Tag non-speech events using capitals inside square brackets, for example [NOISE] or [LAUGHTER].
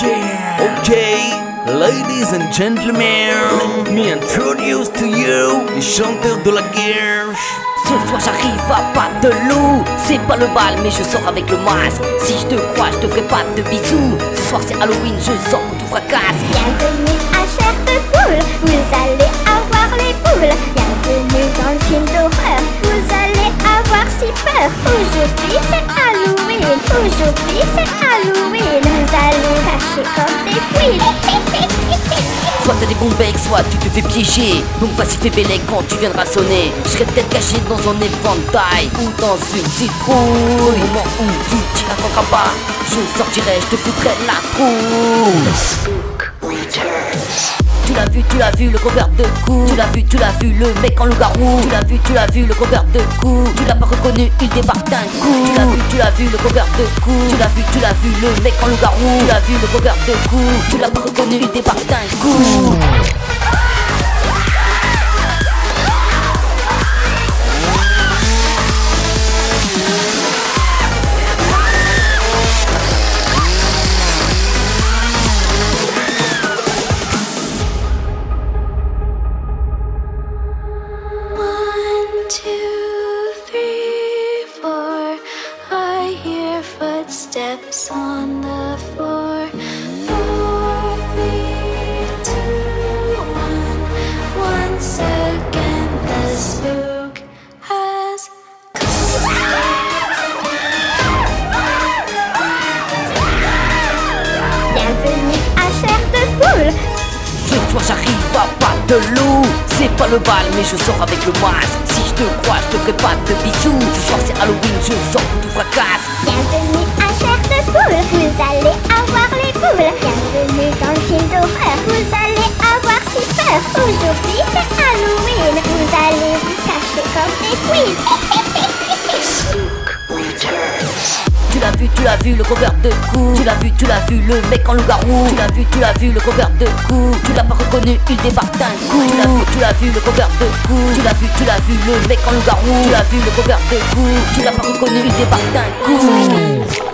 Yeah. Okay, ladies and gentlemen, let me introduce to you les chanteurs de la guerre. Ce soir j'arrive à pas de loup C'est pas le bal mais je sors avec le masque Si je te crois je te ferai pas de bisous Ce soir c'est Halloween je sors pour tout fracasse Bienvenue à Chair de Poule, vous allez avoir les boules. Bienvenue dans le film d'horreur, vous allez avoir si peur. Aujourd'hui c'est Halloween, aujourd'hui c'est Halloween. Soit t'as des bons becs, soit tu te fais piéger. Donc vas-y fais bélec quand tu viendras sonner. Je serai peut-être caché dans un éventail Ou dans une citrouille. Au moment où tu t'y pas Je sortirai, je te foutrai la trouille l'as vu, tu l'as vu, le couvert de cou Tu l'as vu, tu l'as vu, le mec en loup-garou Tu l'as vu, tu l'as vu, le couvert de cou Tu l'as pas reconnu, il débarque d'un coup Tu l'as vu, tu l'as vu, le couvert de cou Tu l'as vu, tu l'as vu, le mec en loup-garou Tu l'as vu, le couvert de cou Tu l'as pas reconnu, il débarque d'un coup two, three, four. I hear footsteps on the floor. Four, three, two, one. Once again, the spook has Bienvenue à j'arrive à pas de loup C'est pas le bal mais je sors avec le masque. Si je te crois je te ferai pas de bisous. Ce soir c'est Halloween je sors pour tout fracasse. Bienvenue à Chair de Poule, vous allez avoir les boules. Bienvenue dans le film d'horreur, vous allez avoir si peur. Aujourd'hui c'est Halloween, vous allez vous cacher comme des queens. [LAUGHS] vu, tu l'as vu, le couvert de cou Tu l'as vu, tu l'as vu, le mec en loup-garou. Tu l'as vu, tu l'as vu, le couvert de cou Tu l'as pas reconnu, il débarque d'un coup. Tu l'as vu, tu l'as vu, le couvert de cou Tu l'as vu, tu l'as vu, le mec en loup-garou. Tu l'as vu, le couvert de cou Tu l'as pas reconnu, il débarque d'un coup